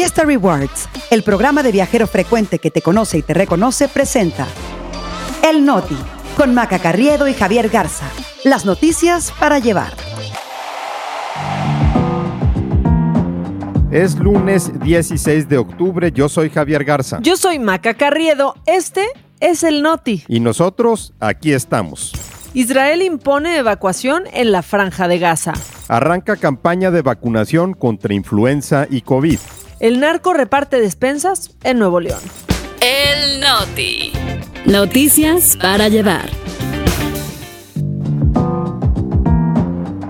Fiesta Rewards, el programa de viajero frecuente que te conoce y te reconoce, presenta El Noti, con Maca Carriedo y Javier Garza. Las noticias para llevar. Es lunes 16 de octubre, yo soy Javier Garza. Yo soy Maca Carriedo, este es el Noti. Y nosotros aquí estamos. Israel impone evacuación en la franja de Gaza. Arranca campaña de vacunación contra influenza y COVID. El narco reparte despensas en Nuevo León. El Noti. Noticias para llevar.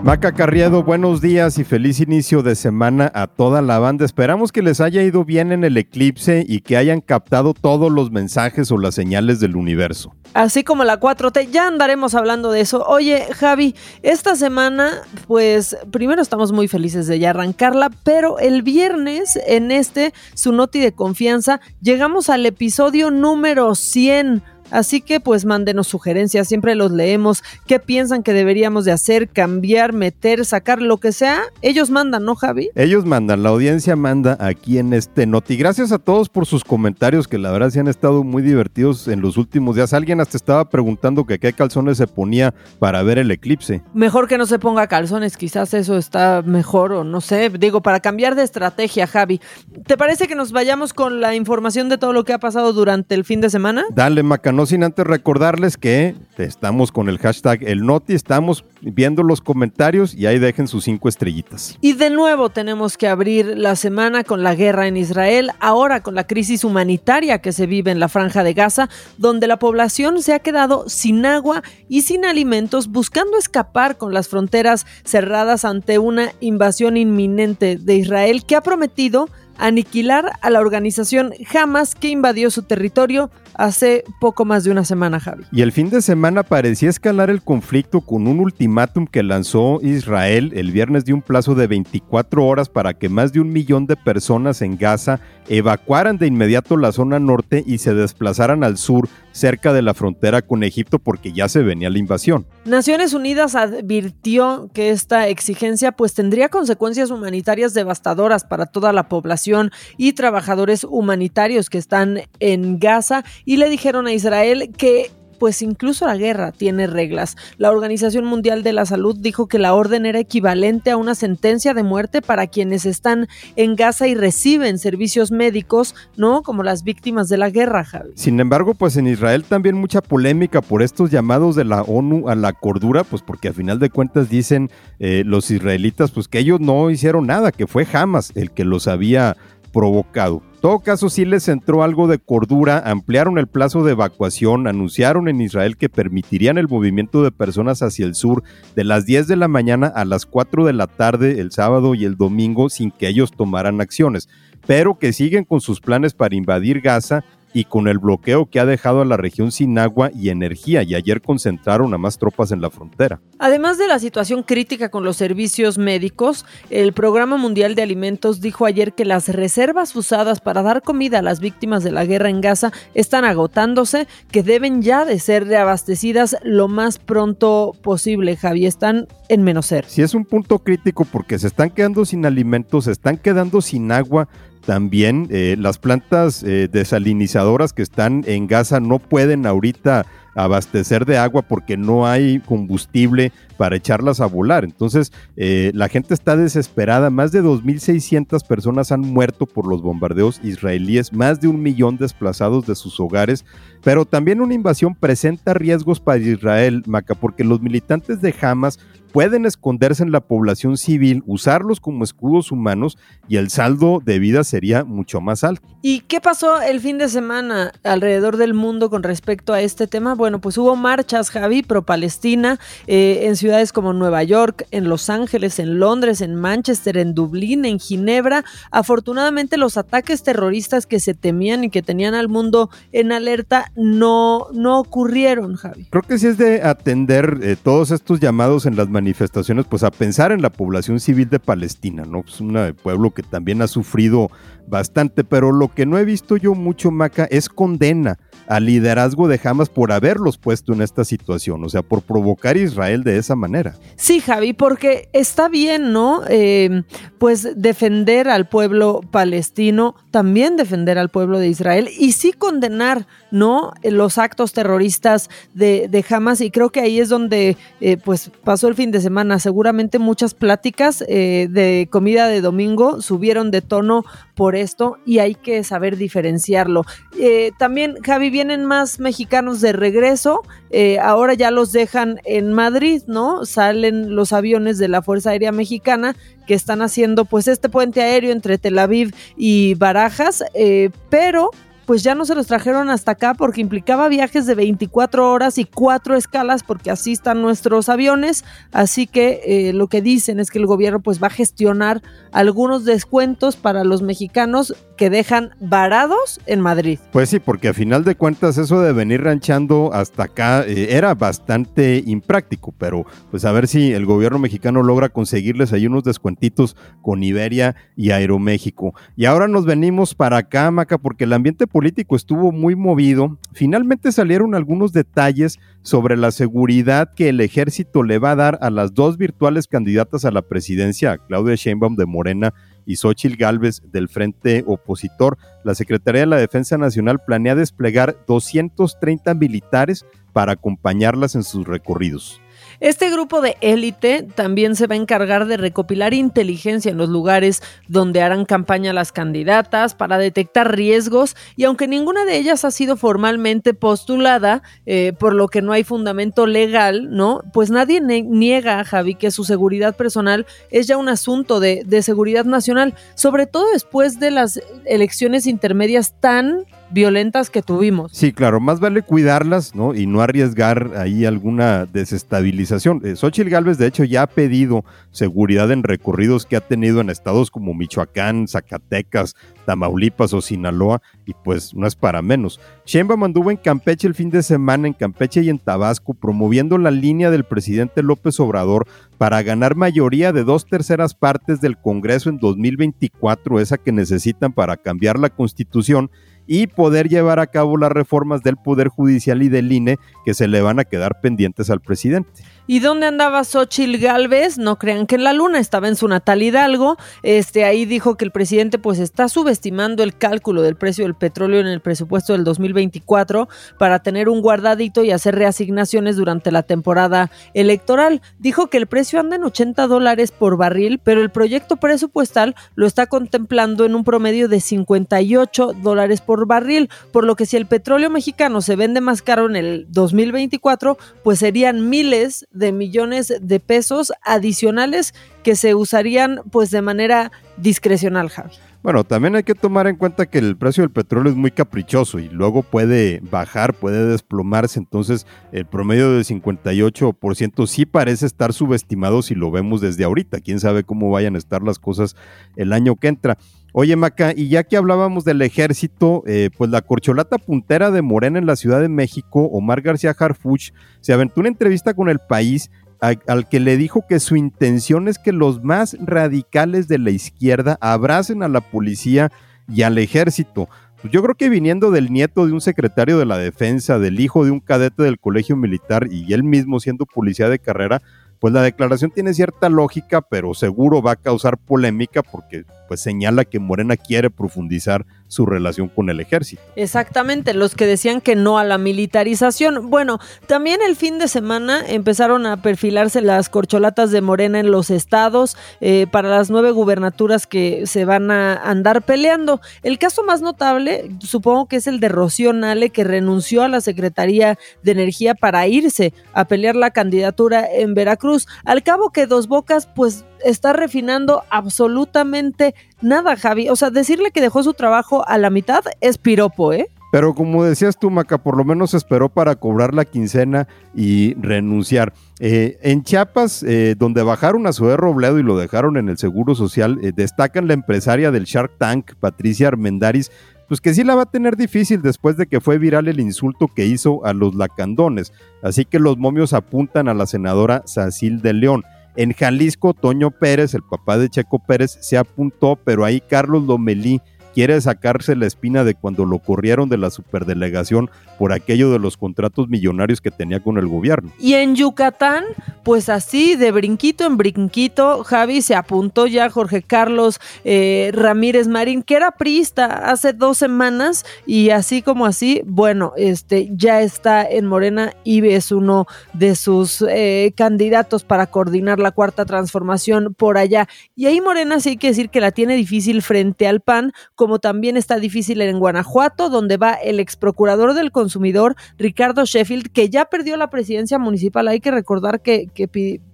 Maca Carriado, buenos días y feliz inicio de semana a toda la banda. Esperamos que les haya ido bien en el eclipse y que hayan captado todos los mensajes o las señales del universo. Así como la 4T, ya andaremos hablando de eso. Oye, Javi, esta semana, pues primero estamos muy felices de ya arrancarla, pero el viernes en este, su noti de confianza, llegamos al episodio número 100 Así que pues mándenos sugerencias, siempre los leemos. ¿Qué piensan que deberíamos de hacer? Cambiar, meter, sacar, lo que sea. Ellos mandan, ¿no, Javi? Ellos mandan, la audiencia manda aquí en este Noti. Gracias a todos por sus comentarios que la verdad se han estado muy divertidos en los últimos días. Alguien hasta estaba preguntando que qué calzones se ponía para ver el eclipse. Mejor que no se ponga calzones, quizás eso está mejor o no sé. Digo, para cambiar de estrategia, Javi. ¿Te parece que nos vayamos con la información de todo lo que ha pasado durante el fin de semana? Dale, Macano no sin antes recordarles que estamos con el hashtag El Noti, estamos viendo los comentarios y ahí dejen sus cinco estrellitas. Y de nuevo tenemos que abrir la semana con la guerra en Israel, ahora con la crisis humanitaria que se vive en la franja de Gaza, donde la población se ha quedado sin agua y sin alimentos, buscando escapar con las fronteras cerradas ante una invasión inminente de Israel que ha prometido aniquilar a la organización Hamas que invadió su territorio hace poco más de una semana, Javi. Y el fin de semana parecía escalar el conflicto con un ultimátum que lanzó Israel el viernes de un plazo de 24 horas para que más de un millón de personas en Gaza evacuaran de inmediato la zona norte y se desplazaran al sur cerca de la frontera con Egipto porque ya se venía la invasión. Naciones Unidas advirtió que esta exigencia pues tendría consecuencias humanitarias devastadoras para toda la población y trabajadores humanitarios que están en Gaza. Y le dijeron a Israel que pues incluso la guerra tiene reglas. La Organización Mundial de la Salud dijo que la orden era equivalente a una sentencia de muerte para quienes están en Gaza y reciben servicios médicos, ¿no? Como las víctimas de la guerra, Javi. Sin embargo, pues en Israel también mucha polémica por estos llamados de la ONU a la cordura, pues porque a final de cuentas dicen eh, los israelitas, pues que ellos no hicieron nada, que fue Hamas el que los había provocado. Todo caso, sí les entró algo de cordura, ampliaron el plazo de evacuación, anunciaron en Israel que permitirían el movimiento de personas hacia el sur de las 10 de la mañana a las 4 de la tarde el sábado y el domingo sin que ellos tomaran acciones, pero que siguen con sus planes para invadir Gaza y con el bloqueo que ha dejado a la región sin agua y energía y ayer concentraron a más tropas en la frontera. Además de la situación crítica con los servicios médicos, el Programa Mundial de Alimentos dijo ayer que las reservas usadas para dar comida a las víctimas de la guerra en Gaza están agotándose, que deben ya de ser reabastecidas lo más pronto posible, Javi, están en menos ser. Sí es un punto crítico porque se están quedando sin alimentos, se están quedando sin agua, también eh, las plantas eh, desalinizadoras que están en Gaza no pueden ahorita abastecer de agua porque no hay combustible para echarlas a volar. Entonces, eh, la gente está desesperada. Más de 2.600 personas han muerto por los bombardeos israelíes, más de un millón desplazados de sus hogares. Pero también una invasión presenta riesgos para Israel, Maca, porque los militantes de Hamas pueden esconderse en la población civil, usarlos como escudos humanos y el saldo de vida sería mucho más alto. ¿Y qué pasó el fin de semana alrededor del mundo con respecto a este tema? Bueno, pues hubo marchas, Javi, pro-Palestina, eh, en ciudades como Nueva York, en Los Ángeles, en Londres, en Manchester, en Dublín, en Ginebra. Afortunadamente los ataques terroristas que se temían y que tenían al mundo en alerta no, no ocurrieron, Javi. Creo que sí es de atender eh, todos estos llamados en las manifestaciones, pues a pensar en la población civil de Palestina, ¿no? Es un pueblo que también ha sufrido bastante, pero lo que no he visto yo mucho, Maca, es condena al liderazgo de Hamas por haberlos puesto en esta situación, o sea, por provocar a Israel de esa manera. Sí, Javi, porque está bien, ¿no? Eh, pues defender al pueblo palestino, también defender al pueblo de Israel y sí condenar, ¿no? Los actos terroristas de, de Hamas y creo que ahí es donde, eh, pues, pasó el fin de semana. Seguramente muchas pláticas eh, de comida de domingo subieron de tono por esto y hay que saber diferenciarlo. Eh, también, Javi, vienen más mexicanos de regreso, eh, ahora ya los dejan en Madrid, ¿no? Salen los aviones de la Fuerza Aérea Mexicana que están haciendo pues este puente aéreo entre Tel Aviv y Barajas, eh, pero pues ya no se los trajeron hasta acá porque implicaba viajes de 24 horas y cuatro escalas porque así están nuestros aviones. Así que eh, lo que dicen es que el gobierno pues va a gestionar algunos descuentos para los mexicanos que dejan varados en Madrid. Pues sí, porque a final de cuentas eso de venir ranchando hasta acá eh, era bastante impráctico, pero pues a ver si el gobierno mexicano logra conseguirles ahí unos descuentitos con Iberia y Aeroméxico. Y ahora nos venimos para acá, Maca, porque el ambiente político estuvo muy movido. Finalmente salieron algunos detalles sobre la seguridad que el ejército le va a dar a las dos virtuales candidatas a la presidencia, Claudia Sheinbaum de Morena y Xochil Gálvez del Frente Opositor. La Secretaría de la Defensa Nacional planea desplegar 230 militares para acompañarlas en sus recorridos. Este grupo de élite también se va a encargar de recopilar inteligencia en los lugares donde harán campaña las candidatas para detectar riesgos y aunque ninguna de ellas ha sido formalmente postulada, eh, por lo que no hay fundamento legal, ¿no? Pues nadie niega, Javi, que su seguridad personal es ya un asunto de, de seguridad nacional, sobre todo después de las elecciones intermedias tan violentas que tuvimos. Sí, claro, más vale cuidarlas, ¿no? Y no arriesgar ahí alguna desestabilización. Eh, Xochitl Galvez, de hecho, ya ha pedido seguridad en recorridos que ha tenido en estados como Michoacán, Zacatecas, Tamaulipas o Sinaloa, y pues no es para menos. Sheinbaum manduvo en Campeche el fin de semana, en Campeche y en Tabasco, promoviendo la línea del presidente López Obrador para ganar mayoría de dos terceras partes del Congreso en 2024, esa que necesitan para cambiar la constitución y poder llevar a cabo las reformas del Poder Judicial y del INE que se le van a quedar pendientes al presidente. ¿Y dónde andaba Xochil Gálvez? No crean que en la luna, estaba en su natal Hidalgo. Este, ahí dijo que el presidente pues está subestimando el cálculo del precio del petróleo en el presupuesto del 2024 para tener un guardadito y hacer reasignaciones durante la temporada electoral. Dijo que el precio anda en 80 dólares por barril, pero el proyecto presupuestal lo está contemplando en un promedio de 58 dólares por barril, por lo que si el petróleo mexicano se vende más caro en el 2024, pues serían miles de millones de pesos adicionales que se usarían pues de manera discrecional, Javi. Bueno, también hay que tomar en cuenta que el precio del petróleo es muy caprichoso y luego puede bajar, puede desplomarse, entonces el promedio del 58% sí parece estar subestimado si lo vemos desde ahorita, quién sabe cómo vayan a estar las cosas el año que entra. Oye, Maca, y ya que hablábamos del ejército, eh, pues la corcholata puntera de Morena en la Ciudad de México, Omar García Harfuch, se aventó una entrevista con el país al que le dijo que su intención es que los más radicales de la izquierda abracen a la policía y al ejército. Pues yo creo que viniendo del nieto de un secretario de la defensa, del hijo de un cadete del colegio militar y él mismo siendo policía de carrera, pues la declaración tiene cierta lógica, pero seguro va a causar polémica porque pues señala que Morena quiere profundizar su relación con el ejército. Exactamente, los que decían que no a la militarización. Bueno, también el fin de semana empezaron a perfilarse las corcholatas de Morena en los estados eh, para las nueve gubernaturas que se van a andar peleando. El caso más notable, supongo que es el de Rocío Nale, que renunció a la Secretaría de Energía para irse a pelear la candidatura en Veracruz. Al cabo que Dos Bocas, pues está refinando absolutamente nada, Javi. O sea, decirle que dejó su trabajo a la mitad es piropo, ¿eh? Pero como decías tú, Maca, por lo menos esperó para cobrar la quincena y renunciar. Eh, en Chiapas, eh, donde bajaron a Zoé Robledo y lo dejaron en el Seguro Social, eh, destacan la empresaria del Shark Tank, Patricia Armendaris, pues que sí la va a tener difícil después de que fue viral el insulto que hizo a los lacandones. Así que los momios apuntan a la senadora Sacil de León. En Jalisco, Toño Pérez, el papá de Checo Pérez, se apuntó, pero ahí Carlos Lomelí quiere sacarse la espina de cuando lo corrieron de la superdelegación por aquello de los contratos millonarios que tenía con el gobierno. Y en Yucatán, pues así, de brinquito en brinquito, Javi se apuntó ya Jorge Carlos eh, Ramírez Marín, que era priista hace dos semanas, y así como así, bueno, este ya está en Morena y es uno de sus eh, candidatos para coordinar la cuarta transformación por allá. Y ahí Morena sí hay que decir que la tiene difícil frente al PAN, como también está difícil en Guanajuato, donde va el ex procurador del consumidor, Ricardo Sheffield, que ya perdió la presidencia municipal. Hay que recordar que,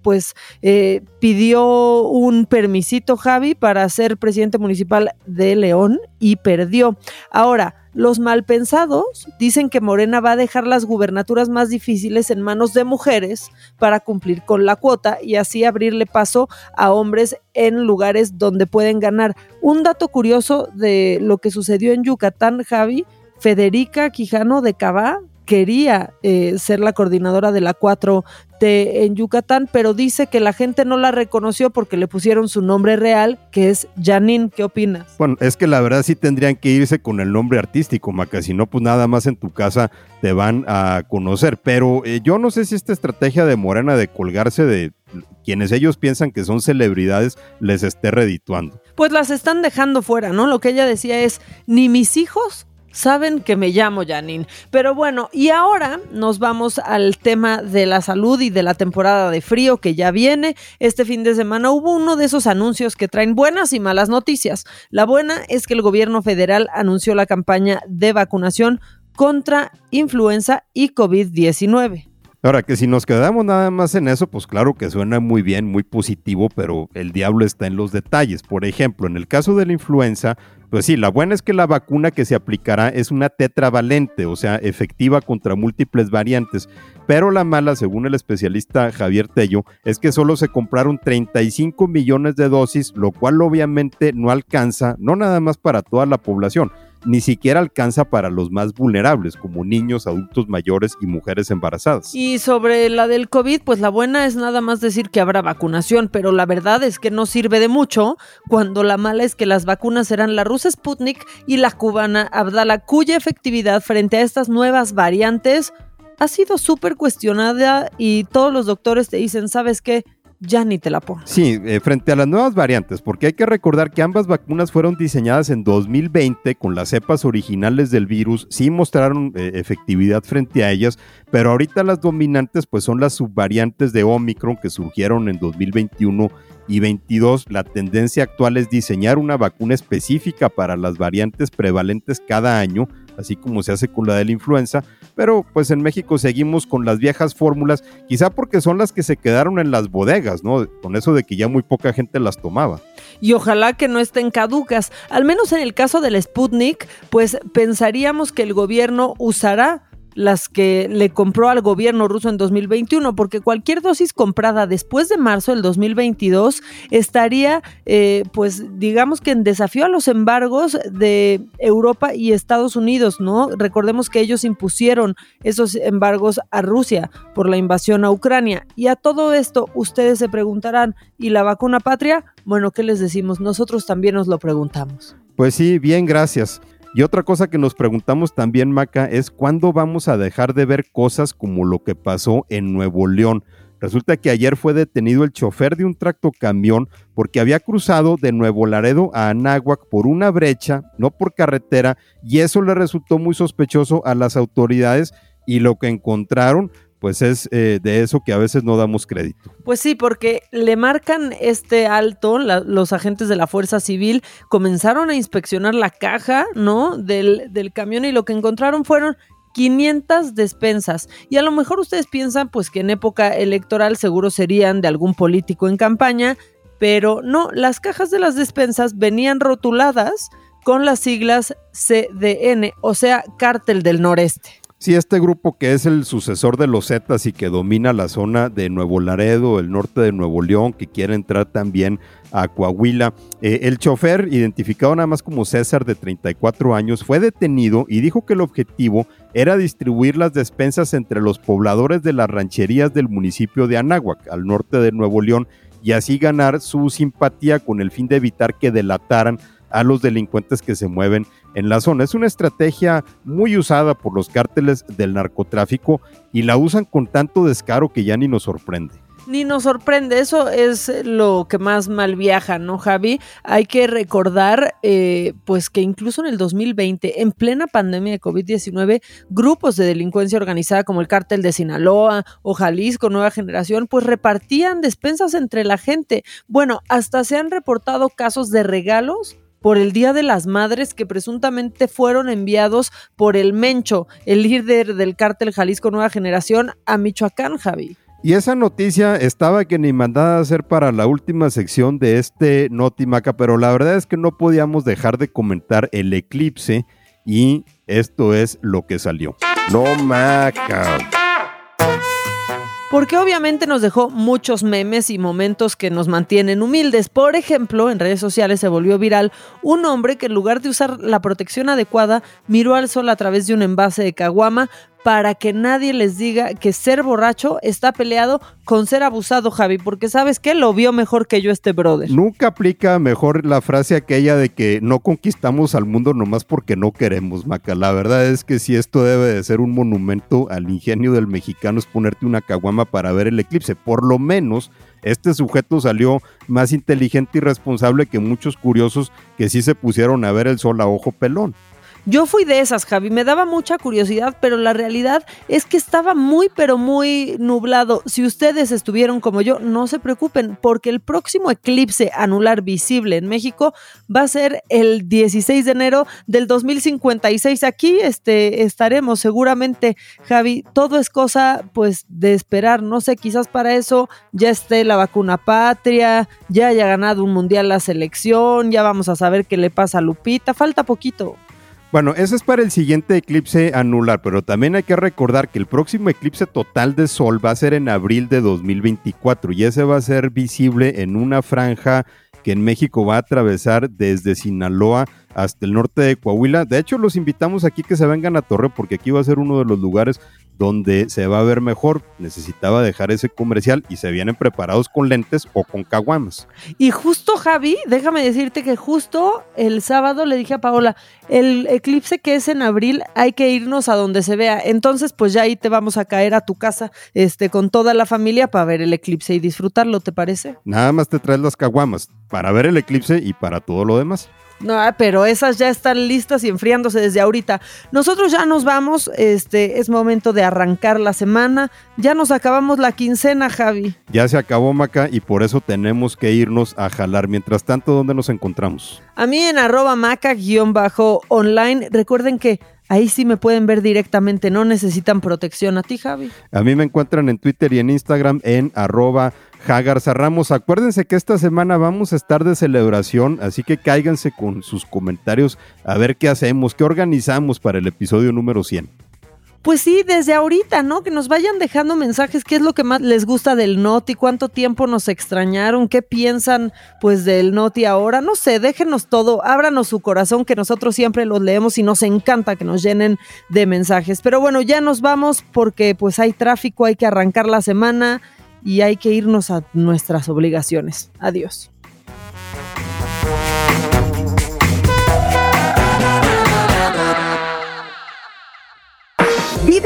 pues eh, pidió un permisito Javi para ser presidente municipal de León y perdió. Ahora, los malpensados dicen que Morena va a dejar las gubernaturas más difíciles en manos de mujeres para cumplir con la cuota y así abrirle paso a hombres en lugares donde pueden ganar. Un dato curioso de lo que sucedió en Yucatán, Javi, Federica Quijano de Cabá quería eh, ser la coordinadora de la 4T en Yucatán, pero dice que la gente no la reconoció porque le pusieron su nombre real, que es Janine. ¿Qué opinas? Bueno, es que la verdad sí tendrían que irse con el nombre artístico, Maca, si no, pues nada más en tu casa te van a conocer. Pero eh, yo no sé si esta estrategia de Morena de colgarse de quienes ellos piensan que son celebridades les esté redituando. Pues las están dejando fuera, ¿no? Lo que ella decía es, ni mis hijos saben que me llamo Janine. Pero bueno, y ahora nos vamos al tema de la salud y de la temporada de frío que ya viene. Este fin de semana hubo uno de esos anuncios que traen buenas y malas noticias. La buena es que el gobierno federal anunció la campaña de vacunación contra influenza y COVID-19. Ahora, que si nos quedamos nada más en eso, pues claro que suena muy bien, muy positivo, pero el diablo está en los detalles. Por ejemplo, en el caso de la influenza, pues sí, la buena es que la vacuna que se aplicará es una tetravalente, o sea, efectiva contra múltiples variantes. Pero la mala, según el especialista Javier Tello, es que solo se compraron 35 millones de dosis, lo cual obviamente no alcanza, no nada más para toda la población, ni siquiera alcanza para los más vulnerables, como niños, adultos mayores y mujeres embarazadas. Y sobre la del COVID, pues la buena es nada más decir que habrá vacunación, pero la verdad es que no sirve de mucho cuando la mala es que las vacunas serán la Sputnik y la cubana Abdala, cuya efectividad frente a estas nuevas variantes ha sido súper cuestionada y todos los doctores te dicen, ¿sabes qué? Ya ni te la pongo. Sí, eh, frente a las nuevas variantes, porque hay que recordar que ambas vacunas fueron diseñadas en 2020 con las cepas originales del virus, sí mostraron eh, efectividad frente a ellas, pero ahorita las dominantes pues son las subvariantes de Omicron que surgieron en 2021 y 22. La tendencia actual es diseñar una vacuna específica para las variantes prevalentes cada año así como se hace con la de la influenza, pero pues en México seguimos con las viejas fórmulas, quizá porque son las que se quedaron en las bodegas, ¿no? Con eso de que ya muy poca gente las tomaba. Y ojalá que no estén caducas. Al menos en el caso del Sputnik, pues pensaríamos que el gobierno usará las que le compró al gobierno ruso en 2021, porque cualquier dosis comprada después de marzo del 2022 estaría, eh, pues digamos que en desafío a los embargos de Europa y Estados Unidos, ¿no? Recordemos que ellos impusieron esos embargos a Rusia por la invasión a Ucrania. Y a todo esto, ustedes se preguntarán, ¿y la vacuna patria? Bueno, ¿qué les decimos? Nosotros también nos lo preguntamos. Pues sí, bien, gracias. Y otra cosa que nos preguntamos también, Maca, es cuándo vamos a dejar de ver cosas como lo que pasó en Nuevo León. Resulta que ayer fue detenido el chofer de un tractocamión porque había cruzado de Nuevo Laredo a Anáhuac por una brecha, no por carretera, y eso le resultó muy sospechoso a las autoridades y lo que encontraron pues es eh, de eso que a veces no damos crédito. Pues sí, porque le marcan este alto, los agentes de la Fuerza Civil comenzaron a inspeccionar la caja, ¿no? Del, del camión y lo que encontraron fueron 500 despensas. Y a lo mejor ustedes piensan pues que en época electoral seguro serían de algún político en campaña, pero no, las cajas de las despensas venían rotuladas con las siglas CDN, o sea, Cártel del Noreste. Sí, este grupo que es el sucesor de los Zetas y que domina la zona de Nuevo Laredo, el norte de Nuevo León, que quiere entrar también a Coahuila. Eh, el chofer, identificado nada más como César de 34 años, fue detenido y dijo que el objetivo era distribuir las despensas entre los pobladores de las rancherías del municipio de Anáhuac, al norte de Nuevo León, y así ganar su simpatía con el fin de evitar que delataran a los delincuentes que se mueven en la zona. Es una estrategia muy usada por los cárteles del narcotráfico y la usan con tanto descaro que ya ni nos sorprende ni nos sorprende. Eso es lo que más mal viaja, ¿no, Javi? Hay que recordar, eh, pues, que incluso en el 2020, en plena pandemia de COVID-19, grupos de delincuencia organizada como el Cártel de Sinaloa o Jalisco Nueva Generación, pues repartían despensas entre la gente. Bueno, hasta se han reportado casos de regalos por el Día de las Madres que presuntamente fueron enviados por el Mencho, el líder del cártel Jalisco Nueva Generación, a Michoacán, Javi. Y esa noticia estaba que ni mandada a hacer para la última sección de este Notimaca, pero la verdad es que no podíamos dejar de comentar el eclipse y esto es lo que salió. No maca porque obviamente nos dejó muchos memes y momentos que nos mantienen humildes. Por ejemplo, en redes sociales se volvió viral un hombre que en lugar de usar la protección adecuada, miró al sol a través de un envase de caguama, para que nadie les diga que ser borracho está peleado con ser abusado, Javi, porque sabes que lo vio mejor que yo este brother. Nunca aplica mejor la frase aquella de que no conquistamos al mundo nomás porque no queremos, Maca. La verdad es que si esto debe de ser un monumento al ingenio del mexicano es ponerte una caguama para ver el eclipse. Por lo menos este sujeto salió más inteligente y responsable que muchos curiosos que sí se pusieron a ver el sol a ojo pelón. Yo fui de esas, Javi, me daba mucha curiosidad, pero la realidad es que estaba muy, pero muy nublado. Si ustedes estuvieron como yo, no se preocupen, porque el próximo eclipse anular visible en México va a ser el 16 de enero del 2056. Aquí este, estaremos seguramente, Javi. Todo es cosa, pues, de esperar. No sé, quizás para eso ya esté la vacuna patria, ya haya ganado un mundial la selección, ya vamos a saber qué le pasa a Lupita. Falta poquito. Bueno, eso es para el siguiente eclipse anular, pero también hay que recordar que el próximo eclipse total de Sol va a ser en abril de 2024 y ese va a ser visible en una franja que en México va a atravesar desde Sinaloa hasta el norte de Coahuila. De hecho, los invitamos aquí que se vengan a Torre porque aquí va a ser uno de los lugares donde se va a ver mejor. Necesitaba dejar ese comercial y se vienen preparados con lentes o con caguamas. Y justo, Javi, déjame decirte que justo el sábado le dije a Paola, el eclipse que es en abril, hay que irnos a donde se vea. Entonces, pues ya ahí te vamos a caer a tu casa este, con toda la familia para ver el eclipse y disfrutarlo, ¿te parece? Nada más te traes las caguamas para ver el eclipse y para todo lo demás. No, pero esas ya están listas y enfriándose desde ahorita. Nosotros ya nos vamos, este es momento de arrancar la semana. Ya nos acabamos la quincena, Javi. Ya se acabó, Maca, y por eso tenemos que irnos a jalar. Mientras tanto, ¿dónde nos encontramos? A mí en arroba maca-online. Recuerden que Ahí sí me pueden ver directamente, no necesitan protección. ¿A ti, Javi? A mí me encuentran en Twitter y en Instagram en arroba Jagarza Ramos. Acuérdense que esta semana vamos a estar de celebración, así que cáiganse con sus comentarios a ver qué hacemos, qué organizamos para el episodio número 100. Pues sí, desde ahorita, ¿no? Que nos vayan dejando mensajes, qué es lo que más les gusta del Noti, cuánto tiempo nos extrañaron, qué piensan pues del Noti ahora, no sé, déjenos todo, ábranos su corazón que nosotros siempre los leemos y nos encanta que nos llenen de mensajes. Pero bueno, ya nos vamos porque pues hay tráfico, hay que arrancar la semana y hay que irnos a nuestras obligaciones. Adiós.